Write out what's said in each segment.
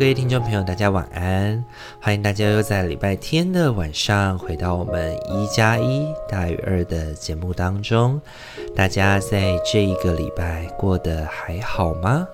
各位听众朋友，大家晚安！欢迎大家又在礼拜天的晚上回到我们一加一大于二的节目当中。大家在这一个礼拜过得还好吗？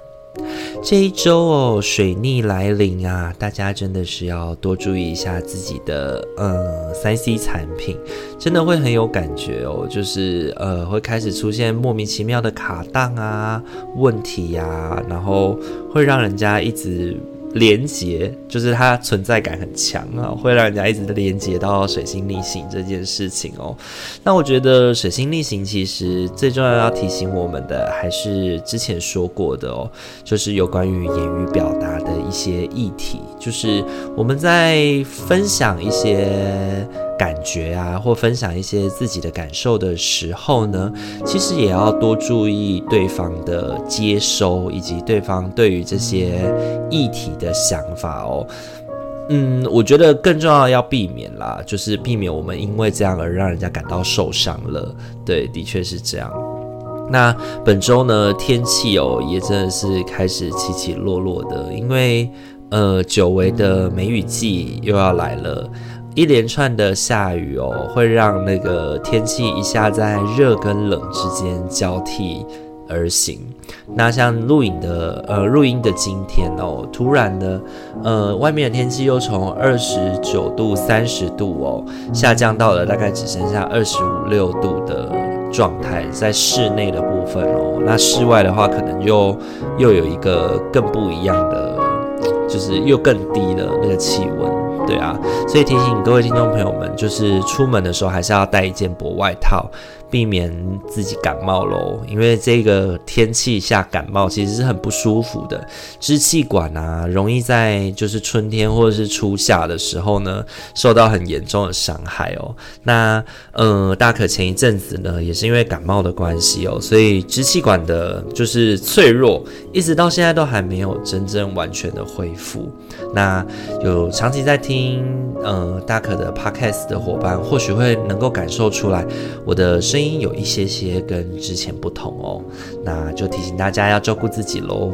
这一周哦，水逆来临啊，大家真的是要多注意一下自己的嗯三 C 产品，真的会很有感觉哦，就是呃会开始出现莫名其妙的卡档啊、问题呀、然后会让人家一直。连接就是它存在感很强啊，会让人家一直连接到水星逆行这件事情哦。那我觉得水星逆行其实最重要要提醒我们的，还是之前说过的哦，就是有关于言语表达的一些议题，就是我们在分享一些。感觉啊，或分享一些自己的感受的时候呢，其实也要多注意对方的接收，以及对方对于这些议题的想法哦。嗯，我觉得更重要要避免啦，就是避免我们因为这样而让人家感到受伤了。对，的确是这样。那本周呢，天气哦，也真的是开始起起落落的，因为呃，久违的梅雨季又要来了。一连串的下雨哦，会让那个天气一下在热跟冷之间交替而行。那像录影的呃录音的今天哦，突然的呃外面的天气又从二十九度、三十度哦下降到了大概只剩下二十五六度的状态，在室内的部分哦，那室外的话可能就又有一个更不一样的，就是又更低的那个气温。对啊，所以提醒各位听众朋友们，就是出门的时候还是要带一件薄外套。避免自己感冒喽，因为这个天气下感冒其实是很不舒服的，支气管啊，容易在就是春天或者是初夏的时候呢，受到很严重的伤害哦。那呃，大可前一阵子呢，也是因为感冒的关系哦，所以支气管的就是脆弱，一直到现在都还没有真正完全的恢复。那有长期在听呃大可的 podcast 的伙伴，或许会能够感受出来我的声音有一些些跟之前不同哦，那就提醒大家要照顾自己喽。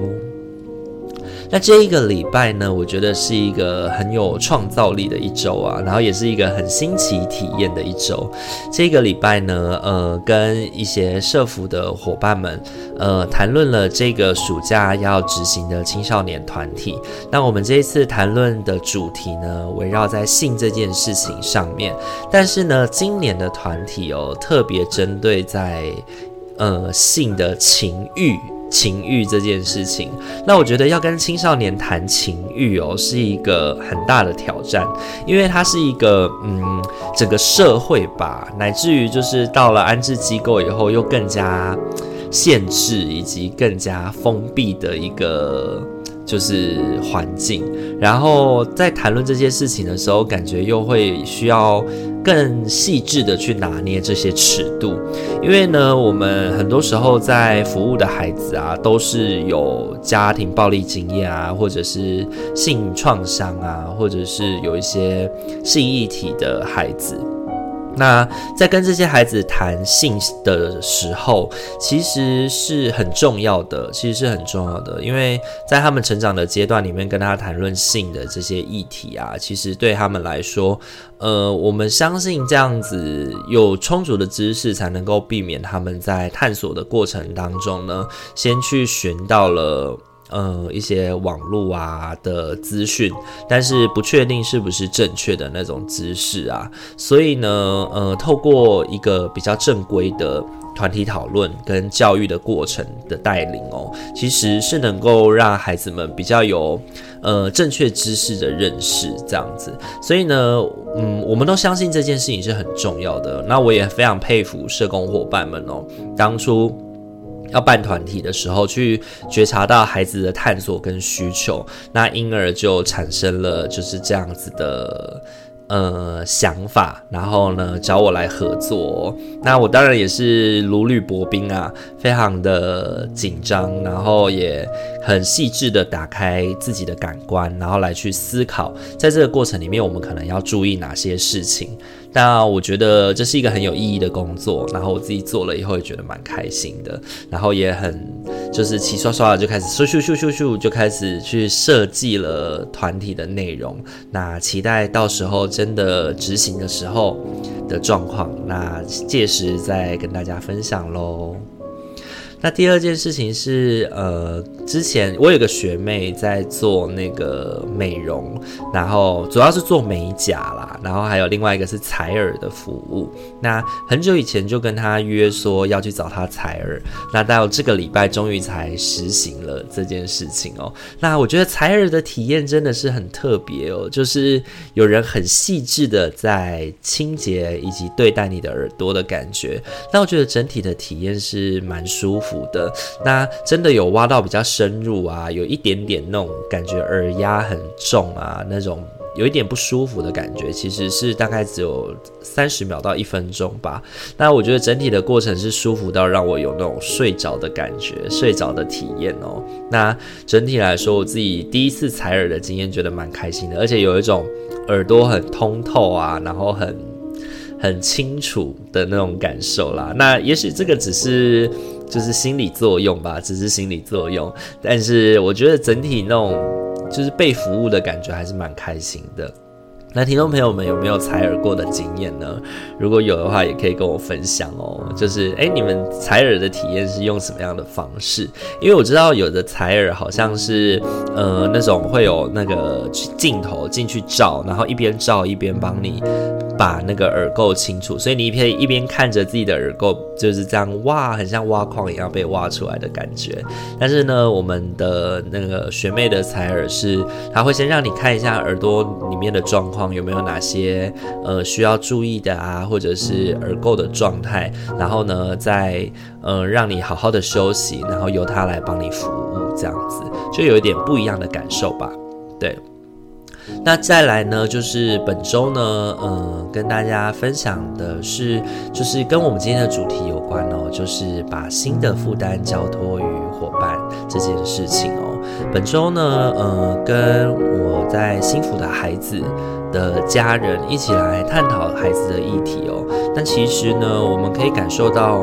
那这一个礼拜呢，我觉得是一个很有创造力的一周啊，然后也是一个很新奇体验的一周。这个礼拜呢，呃，跟一些社服的伙伴们，呃，谈论了这个暑假要执行的青少年团体。那我们这一次谈论的主题呢，围绕在性这件事情上面，但是呢，今年的团体哦，特别针对在呃性的情欲。情欲这件事情，那我觉得要跟青少年谈情欲哦，是一个很大的挑战，因为它是一个嗯，整个社会吧，乃至于就是到了安置机构以后，又更加限制以及更加封闭的一个。就是环境，然后在谈论这些事情的时候，感觉又会需要更细致的去拿捏这些尺度，因为呢，我们很多时候在服务的孩子啊，都是有家庭暴力经验啊，或者是性创伤啊，或者是有一些性议题的孩子。那在跟这些孩子谈性的时候，其实是很重要的，其实是很重要的，因为在他们成长的阶段里面，跟他谈论性的这些议题啊，其实对他们来说，呃，我们相信这样子有充足的知识，才能够避免他们在探索的过程当中呢，先去寻到了。呃，一些网络啊的资讯，但是不确定是不是正确的那种知识啊，所以呢，呃，透过一个比较正规的团体讨论跟教育的过程的带领哦，其实是能够让孩子们比较有呃正确知识的认识这样子，所以呢，嗯，我们都相信这件事情是很重要的。那我也非常佩服社工伙伴们哦，当初。要办团体的时候，去觉察到孩子的探索跟需求，那因而就产生了就是这样子的。呃，想法，然后呢，找我来合作，那我当然也是如履薄冰啊，非常的紧张，然后也很细致的打开自己的感官，然后来去思考，在这个过程里面，我们可能要注意哪些事情。那我觉得这是一个很有意义的工作，然后我自己做了以后也觉得蛮开心的，然后也很就是齐刷刷的就开始咻咻咻咻咻就开始去设计了团体的内容，那期待到时候真的执行的时候的状况，那届时再跟大家分享喽。那第二件事情是，呃，之前我有个学妹在做那个美容，然后主要是做美甲啦，然后还有另外一个是采耳的服务。那很久以前就跟她约说要去找她采耳，那到这个礼拜终于才实行了这件事情哦。那我觉得采耳的体验真的是很特别哦，就是有人很细致的在清洁以及对待你的耳朵的感觉。那我觉得整体的体验是蛮舒服的。那真的有挖到比较深入啊，有一点点那种感觉耳压很重啊，那种有一点不舒服的感觉，其实是大概只有三十秒到一分钟吧。那我觉得整体的过程是舒服到让我有那种睡着的感觉，睡着的体验哦。那整体来说，我自己第一次采耳的经验觉得蛮开心的，而且有一种耳朵很通透啊，然后很很清楚的那种感受啦。那也许这个只是。就是心理作用吧，只是心理作用。但是我觉得整体那种就是被服务的感觉还是蛮开心的。那听众朋友们有没有采耳过的经验呢？如果有的话，也可以跟我分享哦。就是诶，你们采耳的体验是用什么样的方式？因为我知道有的采耳好像是呃那种会有那个镜头进去照，然后一边照一边帮你。把那个耳垢清除，所以你可以一边看着自己的耳垢就是这样哇，很像挖矿一样被挖出来的感觉。但是呢，我们的那个学妹的采耳是，她会先让你看一下耳朵里面的状况有没有哪些呃需要注意的啊，或者是耳垢的状态，然后呢再呃让你好好的休息，然后由她来帮你服务，这样子就有一点不一样的感受吧，对。那再来呢，就是本周呢，呃，跟大家分享的是，就是跟我们今天的主题有关哦，就是把新的负担交托于伙伴这件事情哦。本周呢，呃，跟我在心辅的孩子的家人一起来探讨孩子的议题哦。但其实呢，我们可以感受到，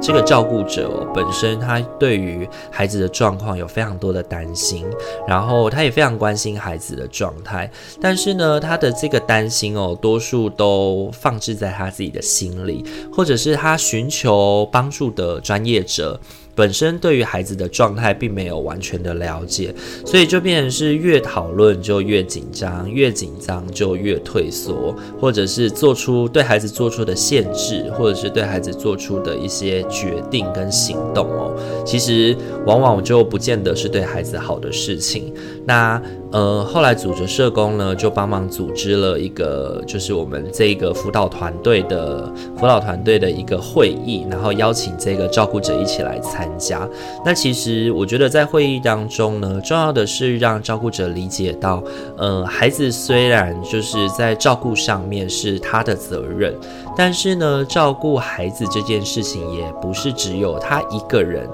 这个照顾者，本身他对于孩子的状况有非常多的担心，然后他也非常关心孩子的状态，但是呢，他的这个担心哦，多数都放置在他自己的心里，或者是他寻求帮助的专业者。本身对于孩子的状态并没有完全的了解，所以就变成是越讨论就越紧张，越紧张就越退缩，或者是做出对孩子做出的限制，或者是对孩子做出的一些决定跟行动哦，其实往往就不见得是对孩子好的事情。那呃，后来组织社工呢，就帮忙组织了一个，就是我们这个辅导团队的辅导团队的一个会议，然后邀请这个照顾者一起来参加。那其实我觉得在会议当中呢，重要的是让照顾者理解到，呃，孩子虽然就是在照顾上面是他的责任，但是呢，照顾孩子这件事情也不是只有他一个人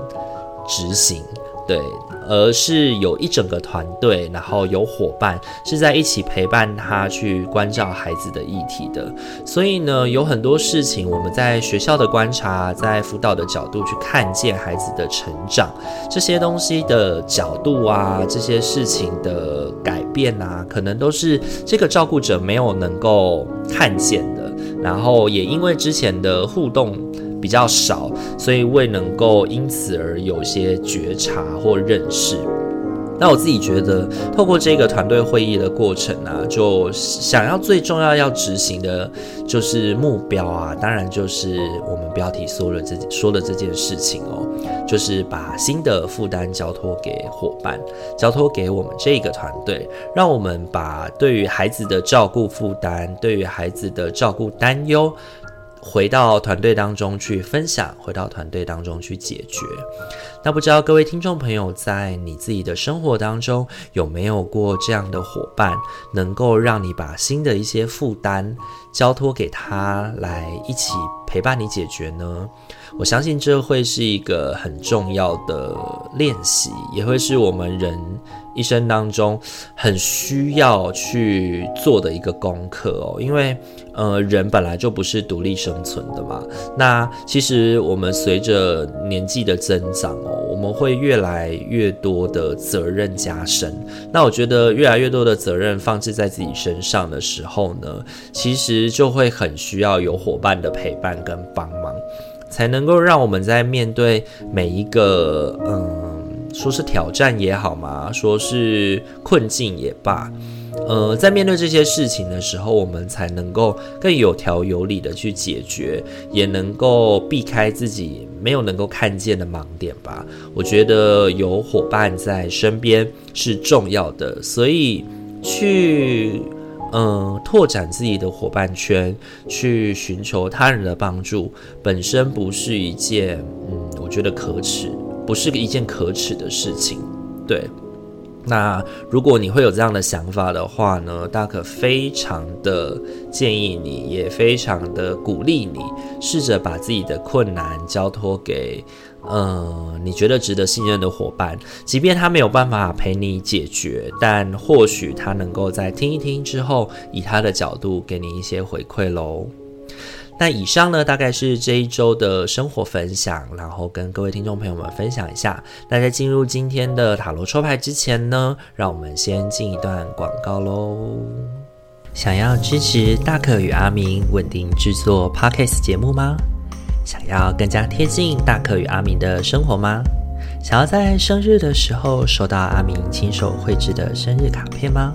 执行，对。而是有一整个团队，然后有伙伴是在一起陪伴他去关照孩子的议题的。所以呢，有很多事情我们在学校的观察，在辅导的角度去看见孩子的成长，这些东西的角度啊，这些事情的改变啊，可能都是这个照顾者没有能够看见的。然后也因为之前的互动。比较少，所以未能够因此而有些觉察或认识。那我自己觉得，透过这个团队会议的过程啊，就想要最重要要执行的，就是目标啊，当然就是我们标题说了这说的这件事情哦，就是把新的负担交托给伙伴，交托给我们这个团队，让我们把对于孩子的照顾负担，对于孩子的照顾担忧。回到团队当中去分享，回到团队当中去解决。那不知道各位听众朋友，在你自己的生活当中有没有过这样的伙伴，能够让你把新的一些负担交托给他，来一起陪伴你解决呢？我相信这会是一个很重要的练习，也会是我们人一生当中很需要去做的一个功课哦。因为，呃，人本来就不是独立生存的嘛。那其实我们随着年纪的增长哦，我们会越来越多的责任加深。那我觉得越来越多的责任放置在自己身上的时候呢，其实就会很需要有伙伴的陪伴跟帮忙。才能够让我们在面对每一个，嗯，说是挑战也好嘛，说是困境也罢，呃，在面对这些事情的时候，我们才能够更有条有理的去解决，也能够避开自己没有能够看见的盲点吧。我觉得有伙伴在身边是重要的，所以去。嗯，拓展自己的伙伴圈，去寻求他人的帮助，本身不是一件，嗯，我觉得可耻，不是一件可耻的事情。对，那如果你会有这样的想法的话呢，大可非常的建议你，也非常的鼓励你，试着把自己的困难交托给。嗯，你觉得值得信任的伙伴，即便他没有办法陪你解决，但或许他能够在听一听之后，以他的角度给你一些回馈喽。那以上呢，大概是这一周的生活分享，然后跟各位听众朋友们分享一下。那在进入今天的塔罗抽牌之前呢，让我们先进一段广告喽。想要支持大可与阿明稳定制作 Podcast 节目吗？想要更加贴近大可与阿明的生活吗？想要在生日的时候收到阿明亲手绘制的生日卡片吗？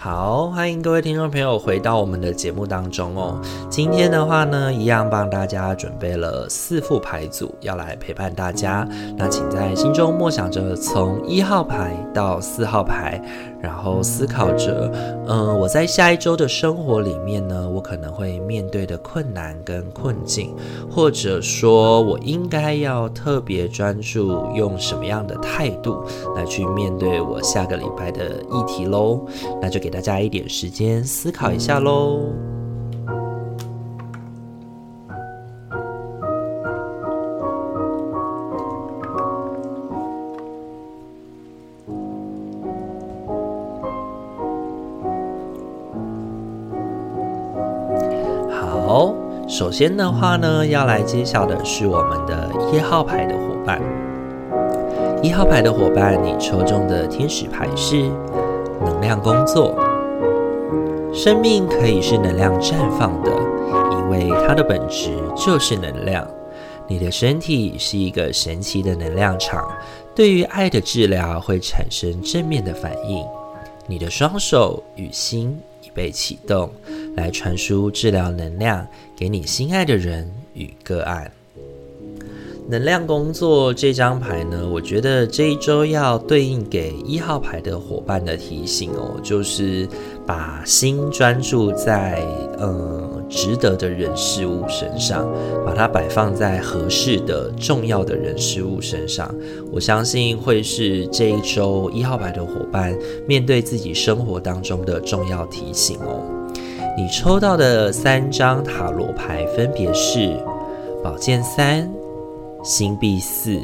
好，欢迎各位听众朋友回到我们的节目当中哦。今天的话呢，一样帮大家准备了四副牌组，要来陪伴大家。那请在心中默想着，从一号牌到四号牌，然后思考着，嗯、我在下一周的生活里面呢，我可能会面对的困难跟困境，或者说我应该要特别专注，用什么样的态度来去面对我下个礼拜的议题喽。那就。给大家一点时间思考一下喽。首先的话呢，要来揭晓的是我们的一号牌的伙伴。一号牌的伙伴，你抽中的天使牌是。能量工作，生命可以是能量绽放的，因为它的本质就是能量。你的身体是一个神奇的能量场，对于爱的治疗会产生正面的反应。你的双手与心已被启动，来传输治疗能量给你心爱的人与个案。能量工作这张牌呢，我觉得这一周要对应给一号牌的伙伴的提醒哦，就是把心专注在嗯值得的人事物身上，把它摆放在合适的重要的人事物身上。我相信会是这一周一号牌的伙伴面对自己生活当中的重要提醒哦。你抽到的三张塔罗牌分别是宝剑三。星币四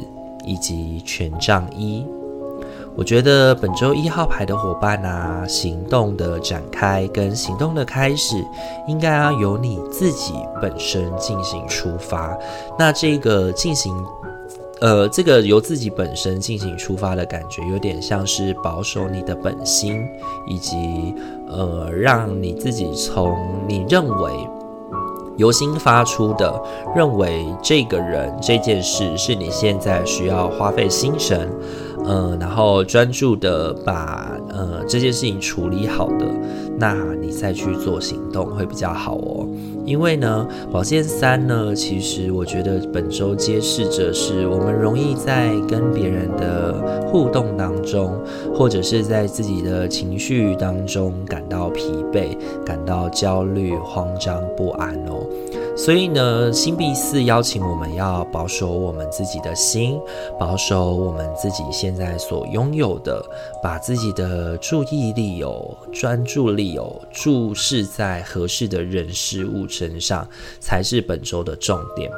以及权杖一，我觉得本周一号牌的伙伴啊，行动的展开跟行动的开始，应该要由你自己本身进行出发。那这个进行，呃，这个由自己本身进行出发的感觉，有点像是保守你的本心，以及呃，让你自己从你认为。由心发出的，认为这个人这件事是你现在需要花费心神，呃，然后专注的把呃这件事情处理好的，那你再去做行动会比较好哦。因为呢，宝剑三呢，其实我觉得本周揭示着是我们容易在跟别人的互动当中，或者是在自己的情绪当中感到疲惫、感到焦虑、慌张不安哦。所以呢，星币四邀请我们要保守我们自己的心，保守我们自己现在所拥有的，把自己的注意力有专注力有注视在合适的人事物身上，才是本周的重点。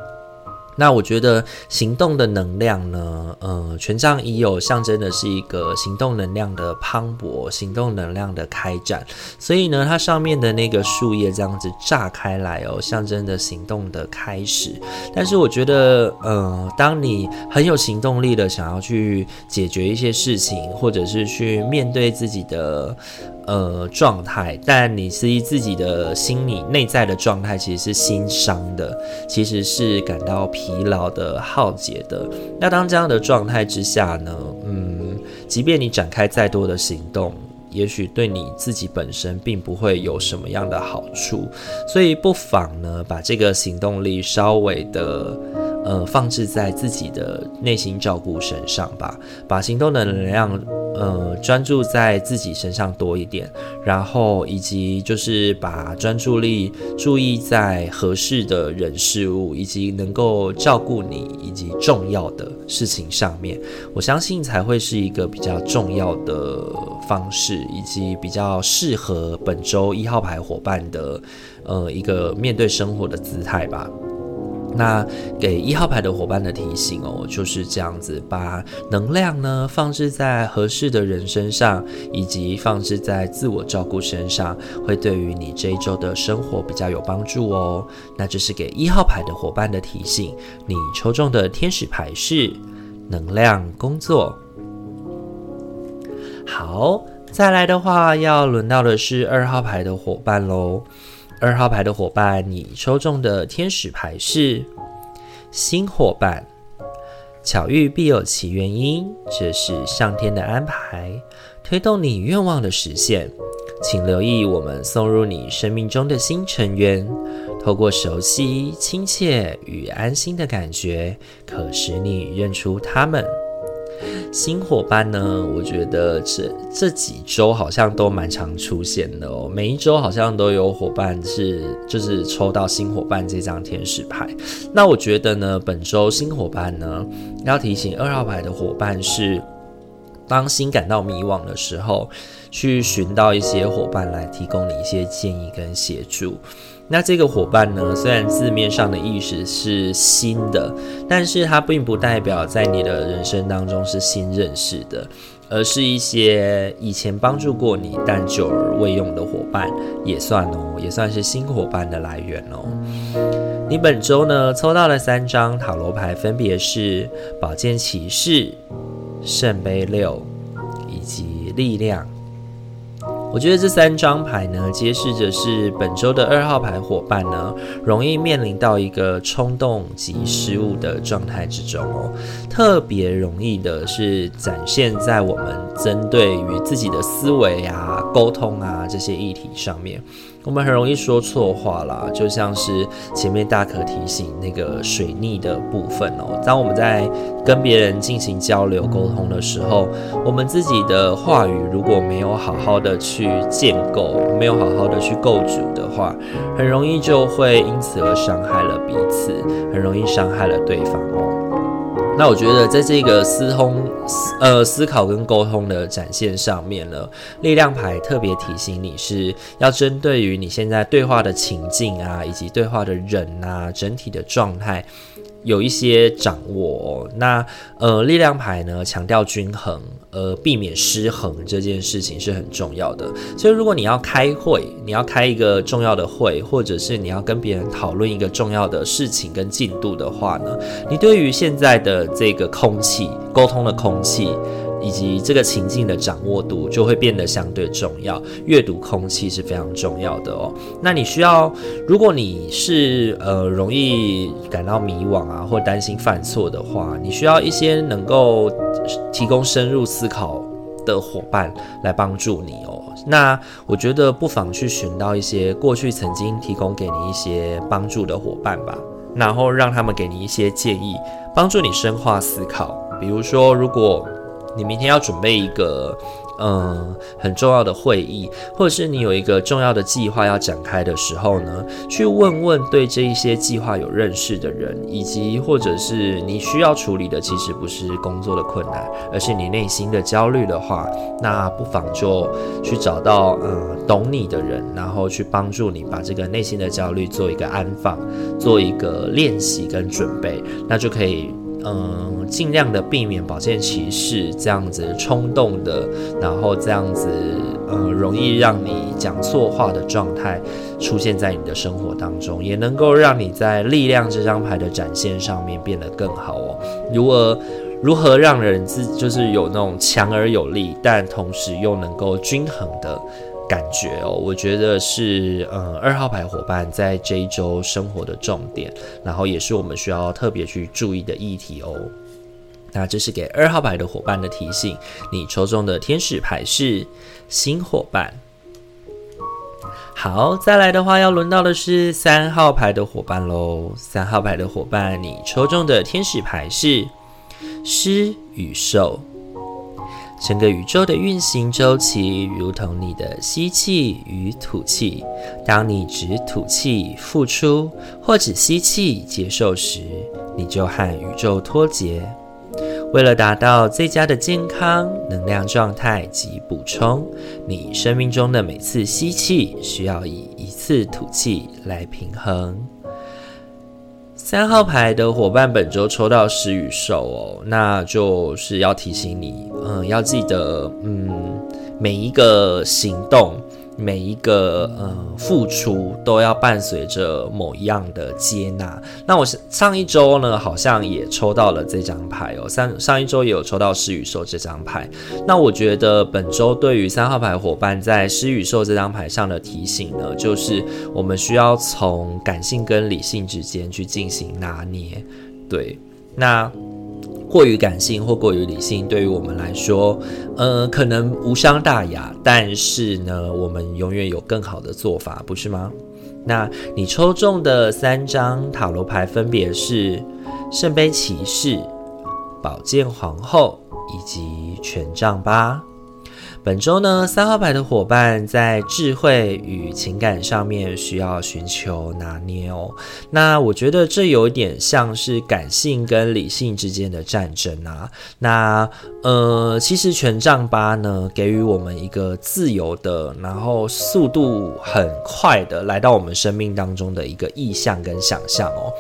那我觉得行动的能量呢，呃，权杖已有象征的是一个行动能量的磅礴，行动能量的开展。所以呢，它上面的那个树叶这样子炸开来哦，象征的行动的开始。但是我觉得，呃，当你很有行动力的想要去解决一些事情，或者是去面对自己的。呃，状态，但你是自己的心理内在的状态，其实是心伤的，其实是感到疲劳的、耗竭的。那当这样的状态之下呢，嗯，即便你展开再多的行动，也许对你自己本身并不会有什么样的好处。所以不妨呢，把这个行动力稍微的。呃，放置在自己的内心照顾身上吧，把行动的能量，呃，专注在自己身上多一点，然后以及就是把专注力注意在合适的人事物，以及能够照顾你以及重要的事情上面，我相信才会是一个比较重要的方式，以及比较适合本周一号牌伙伴的，呃，一个面对生活的姿态吧。那给一号牌的伙伴的提醒哦，就是这样子，把能量呢放置在合适的人身上，以及放置在自我照顾身上，会对于你这一周的生活比较有帮助哦。那这是给一号牌的伙伴的提醒。你抽中的天使牌是能量工作。好，再来的话，要轮到的是二号牌的伙伴喽。二号牌的伙伴，你抽中的天使牌是新伙伴。巧遇必有其原因，这是上天的安排，推动你愿望的实现。请留意我们送入你生命中的新成员，透过熟悉、亲切与安心的感觉，可使你认出他们。新伙伴呢，我觉得这这几周好像都蛮常出现的哦。每一周好像都有伙伴是就是抽到新伙伴这张天使牌。那我觉得呢，本周新伙伴呢，要提醒二号牌的伙伴是，当心感到迷惘的时候，去寻到一些伙伴来提供你一些建议跟协助。那这个伙伴呢，虽然字面上的意思是新的，但是它并不代表在你的人生当中是新认识的，而是一些以前帮助过你但久而未用的伙伴也算哦，也算是新伙伴的来源哦。你本周呢，抽到了三张塔罗牌，分别是宝剑骑士、圣杯六以及力量。我觉得这三张牌呢，揭示着是本周的二号牌伙伴呢，容易面临到一个冲动及失误的状态之中哦。特别容易的是展现在我们针对于自己的思维啊、沟通啊这些议题上面。我们很容易说错话啦，就像是前面大可提醒那个水逆的部分哦。当我们在跟别人进行交流沟通的时候，我们自己的话语如果没有好好的去建构，没有好好的去构筑的话，很容易就会因此而伤害了彼此，很容易伤害了对方哦。那我觉得，在这个思通、呃思考跟沟通的展现上面呢，力量牌特别提醒你是要针对于你现在对话的情境啊，以及对话的人啊，整体的状态。有一些掌握，那呃，力量牌呢，强调均衡，呃，避免失衡这件事情是很重要的。所以如果你要开会，你要开一个重要的会，或者是你要跟别人讨论一个重要的事情跟进度的话呢，你对于现在的这个空气沟通的空气。以及这个情境的掌握度就会变得相对重要。阅读空气是非常重要的哦。那你需要，如果你是呃容易感到迷惘啊，或担心犯错的话，你需要一些能够提供深入思考的伙伴来帮助你哦。那我觉得不妨去寻到一些过去曾经提供给你一些帮助的伙伴吧，然后让他们给你一些建议，帮助你深化思考。比如说，如果你明天要准备一个。嗯，很重要的会议，或者是你有一个重要的计划要展开的时候呢，去问问对这一些计划有认识的人，以及或者是你需要处理的其实不是工作的困难，而是你内心的焦虑的话，那不妨就去找到嗯懂你的人，然后去帮助你把这个内心的焦虑做一个安放，做一个练习跟准备，那就可以。嗯，尽量的避免保健歧视这样子冲动的，然后这样子，嗯，容易让你讲错话的状态出现在你的生活当中，也能够让你在力量这张牌的展现上面变得更好哦。如何如何让人自就是有那种强而有力，但同时又能够均衡的。感觉哦，我觉得是嗯，二号牌伙伴在这一周生活的重点，然后也是我们需要特别去注意的议题哦。那这是给二号牌的伙伴的提醒。你抽中的天使牌是新伙伴。好，再来的话要轮到的是三号牌的伙伴喽。三号牌的伙伴，你抽中的天使牌是狮与兽。整个宇宙的运行周期如同你的吸气与吐气。当你只吐气付出，或只吸气接受时，你就和宇宙脱节。为了达到最佳的健康能量状态及补充，你生命中的每次吸气需要以一次吐气来平衡。三号牌的伙伴本周抽到食与兽哦，那就是要提醒你，嗯，要记得，嗯，每一个行动。每一个呃付出都要伴随着某一样的接纳。那我上一周呢，好像也抽到了这张牌哦。上上一周也有抽到狮与兽这张牌。那我觉得本周对于三号牌伙伴在狮与兽这张牌上的提醒呢，就是我们需要从感性跟理性之间去进行拿捏。对，那。过于感性或过于理性，对于我们来说，呃，可能无伤大雅。但是呢，我们永远有更好的做法，不是吗？那你抽中的三张塔罗牌分别是圣杯骑士、宝剑皇后以及权杖八。本周呢，三号牌的伙伴在智慧与情感上面需要寻求拿捏哦。那我觉得这有点像是感性跟理性之间的战争啊。那呃，其实权杖八呢，给予我们一个自由的，然后速度很快的来到我们生命当中的一个意象跟想象哦。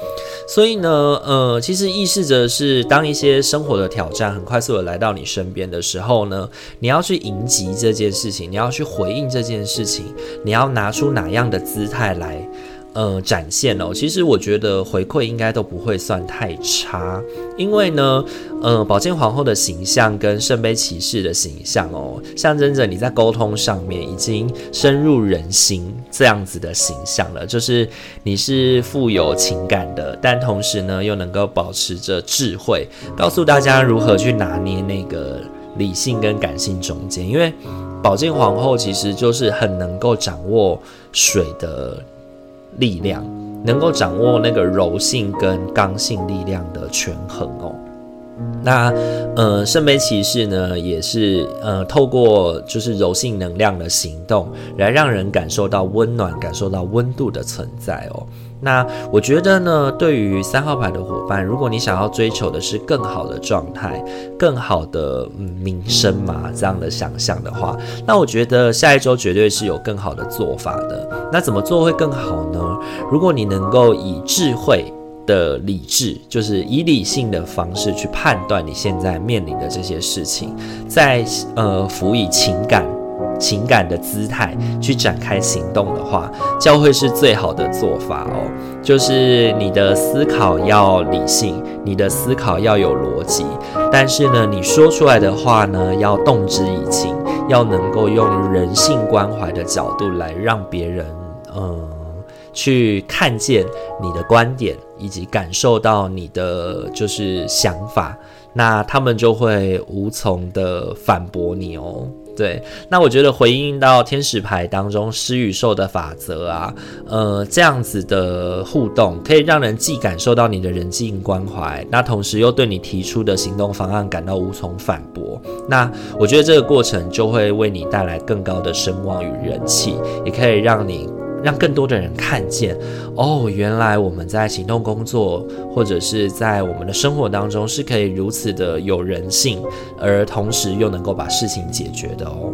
所以呢，呃，其实意示着是当一些生活的挑战很快速的来到你身边的时候呢，你要去迎接击这件事情，你要去回应这件事情，你要拿出哪样的姿态来，呃，展现哦。其实我觉得回馈应该都不会算太差，因为呢，呃，宝剑皇后的形象跟圣杯骑士的形象哦，象征着你在沟通上面已经深入人心这样子的形象了，就是你是富有情感的，但同时呢，又能够保持着智慧，告诉大家如何去拿捏那个。理性跟感性中间，因为宝剑皇后其实就是很能够掌握水的力量，能够掌握那个柔性跟刚性力量的权衡哦。那呃，圣杯骑士呢，也是呃，透过就是柔性能量的行动，来让人感受到温暖，感受到温度的存在哦。那我觉得呢，对于三号牌的伙伴，如果你想要追求的是更好的状态、更好的嗯名声嘛，这样的想象的话，那我觉得下一周绝对是有更好的做法的。那怎么做会更好呢？如果你能够以智慧的理智，就是以理性的方式去判断你现在面临的这些事情，再呃辅以情感。情感的姿态去展开行动的话，教会是最好的做法哦。就是你的思考要理性，你的思考要有逻辑，但是呢，你说出来的话呢，要动之以情，要能够用人性关怀的角度来让别人，嗯，去看见你的观点，以及感受到你的就是想法，那他们就会无从的反驳你哦。对，那我觉得回应到天使牌当中施与受的法则啊，呃，这样子的互动可以让人既感受到你的人际关怀，那同时又对你提出的行动方案感到无从反驳。那我觉得这个过程就会为你带来更高的声望与人气，也可以让你。让更多的人看见，哦，原来我们在行动工作，或者是在我们的生活当中，是可以如此的有人性，而同时又能够把事情解决的哦。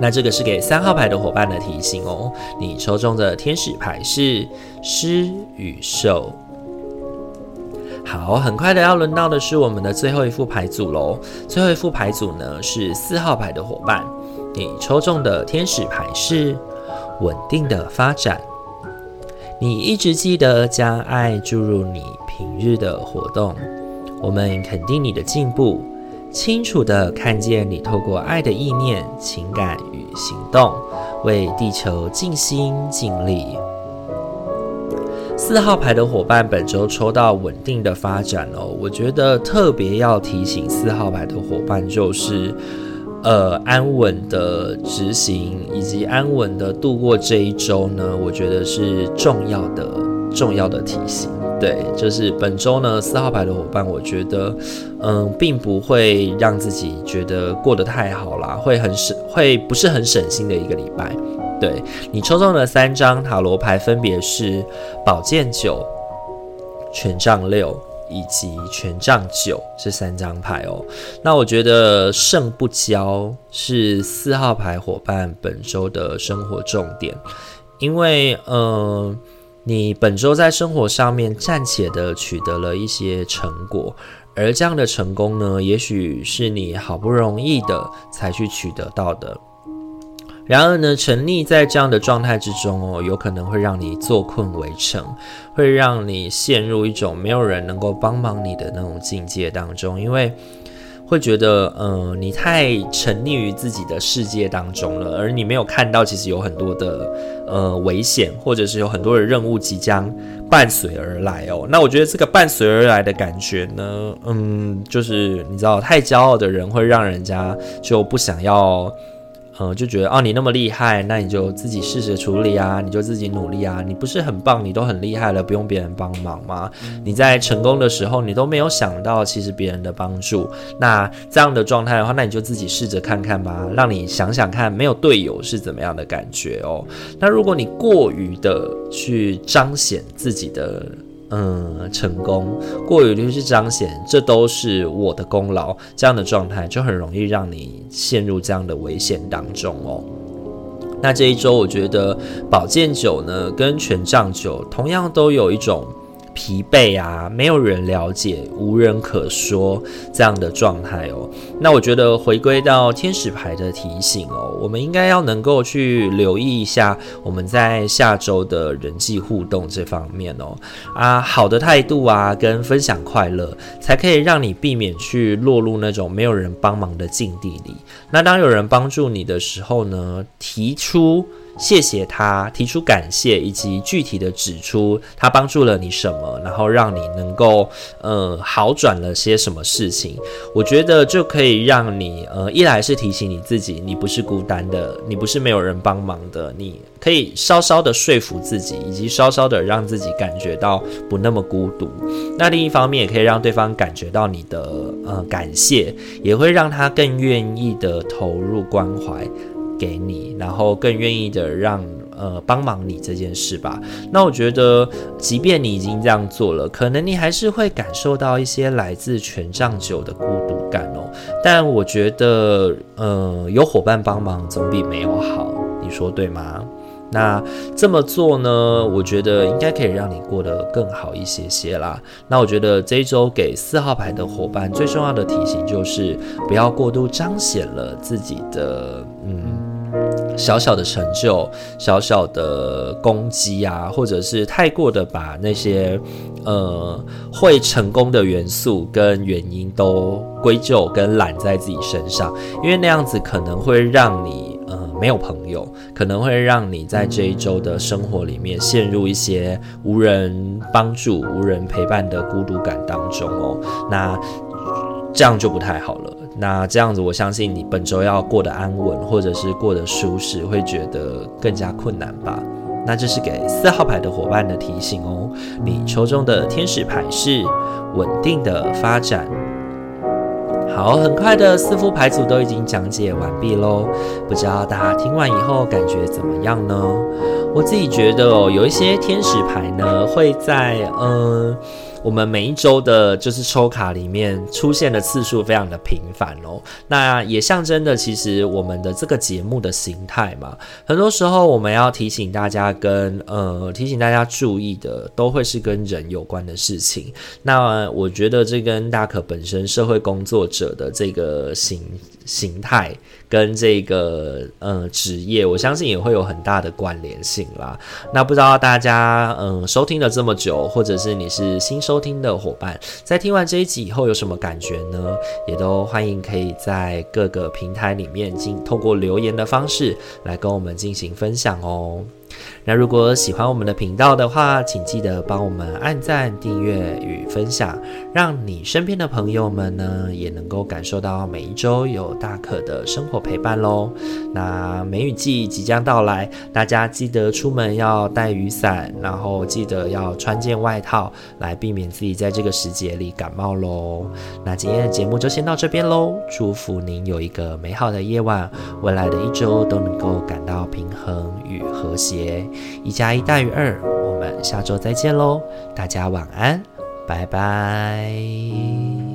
那这个是给三号牌的伙伴的提醒哦。你抽中的天使牌是狮与兽。好，很快的要轮到的是我们的最后一副牌组喽。最后一副牌组呢是四号牌的伙伴，你抽中的天使牌是。稳定的发展，你一直记得将爱注入你平日的活动。我们肯定你的进步，清楚地看见你透过爱的意念、情感与行动，为地球尽心尽力。四号牌的伙伴，本周抽到稳定的发展哦。我觉得特别要提醒四号牌的伙伴就是。呃，安稳的执行以及安稳的度过这一周呢，我觉得是重要的、重要的提醒。对，就是本周呢，四号牌的伙伴，我觉得，嗯，并不会让自己觉得过得太好啦，会很省，会不是很省心的一个礼拜。对，你抽中的三张塔罗牌，分别是宝剑九、权杖六。以及权杖九这三张牌哦，那我觉得胜不骄是四号牌伙伴本周的生活重点，因为呃，你本周在生活上面暂且的取得了一些成果，而这样的成功呢，也许是你好不容易的才去取得到的。然而呢，沉溺在这样的状态之中哦，有可能会让你坐困围城，会让你陷入一种没有人能够帮忙你的那种境界当中，因为会觉得，嗯、呃，你太沉溺于自己的世界当中了，而你没有看到其实有很多的呃危险，或者是有很多的任务即将伴随而来哦。那我觉得这个伴随而来的感觉呢，嗯，就是你知道，太骄傲的人会让人家就不想要。嗯，就觉得哦，你那么厉害，那你就自己试着处理啊，你就自己努力啊。你不是很棒，你都很厉害了，不用别人帮忙吗？你在成功的时候，你都没有想到其实别人的帮助。那这样的状态的话，那你就自己试着看看吧，让你想想看，没有队友是怎么样的感觉哦。那如果你过于的去彰显自己的。嗯，成功过于律是彰显，这都是我的功劳，这样的状态就很容易让你陷入这样的危险当中哦。那这一周，我觉得宝剑九呢，跟权杖九同样都有一种。疲惫啊，没有人了解，无人可说这样的状态哦。那我觉得回归到天使牌的提醒哦，我们应该要能够去留意一下我们在下周的人际互动这方面哦。啊，好的态度啊，跟分享快乐，才可以让你避免去落入那种没有人帮忙的境地里。那当有人帮助你的时候呢，提出。谢谢他提出感谢，以及具体的指出他帮助了你什么，然后让你能够呃好转了些什么事情。我觉得就可以让你呃一来是提醒你自己，你不是孤单的，你不是没有人帮忙的，你可以稍稍的说服自己，以及稍稍的让自己感觉到不那么孤独。那另一方面也可以让对方感觉到你的呃感谢，也会让他更愿意的投入关怀。给你，然后更愿意的让呃帮忙你这件事吧。那我觉得，即便你已经这样做了，可能你还是会感受到一些来自权杖九的孤独感哦。但我觉得，呃，有伙伴帮忙总比没有好，你说对吗？那这么做呢，我觉得应该可以让你过得更好一些些啦。那我觉得这一周给四号牌的伙伴最重要的提醒就是，不要过度彰显了自己的嗯。小小的成就、小小的攻击啊，或者是太过的把那些呃会成功的元素跟原因都归咎跟揽在自己身上，因为那样子可能会让你呃没有朋友，可能会让你在这一周的生活里面陷入一些无人帮助、无人陪伴的孤独感当中哦。那这样就不太好了。那这样子，我相信你本周要过得安稳，或者是过得舒适，会觉得更加困难吧？那这是给四号牌的伙伴的提醒哦。你抽中的天使牌是稳定的发展。好，很快的四副牌组都已经讲解完毕喽。不知道大家听完以后感觉怎么样呢？我自己觉得哦，有一些天使牌呢，会在嗯。呃我们每一周的，就是抽卡里面出现的次数非常的频繁哦。那也象征着其实我们的这个节目的形态嘛。很多时候我们要提醒大家跟呃提醒大家注意的，都会是跟人有关的事情。那我觉得这跟大可本身社会工作者的这个形形态跟这个呃职业，我相信也会有很大的关联性啦。那不知道大家嗯、收听了这么久，或者是你是新收听的伙伴，在听完这一集以后有什么感觉呢？也都欢迎可以在各个平台里面进通过留言的方式来跟我们进行分享哦。那如果喜欢我们的频道的话，请记得帮我们按赞、订阅与分享，让你身边的朋友们呢也能够感受到每一周有大可的生活陪伴喽。那梅雨季即将到来，大家记得出门要带雨伞，然后记得要穿件外套，来避免自己在这个时节里感冒喽。那今天的节目就先到这边喽，祝福您有一个美好的夜晚，未来的一周都能够感到平衡与和谐。一加一大于二，我们下周再见喽！大家晚安，拜拜。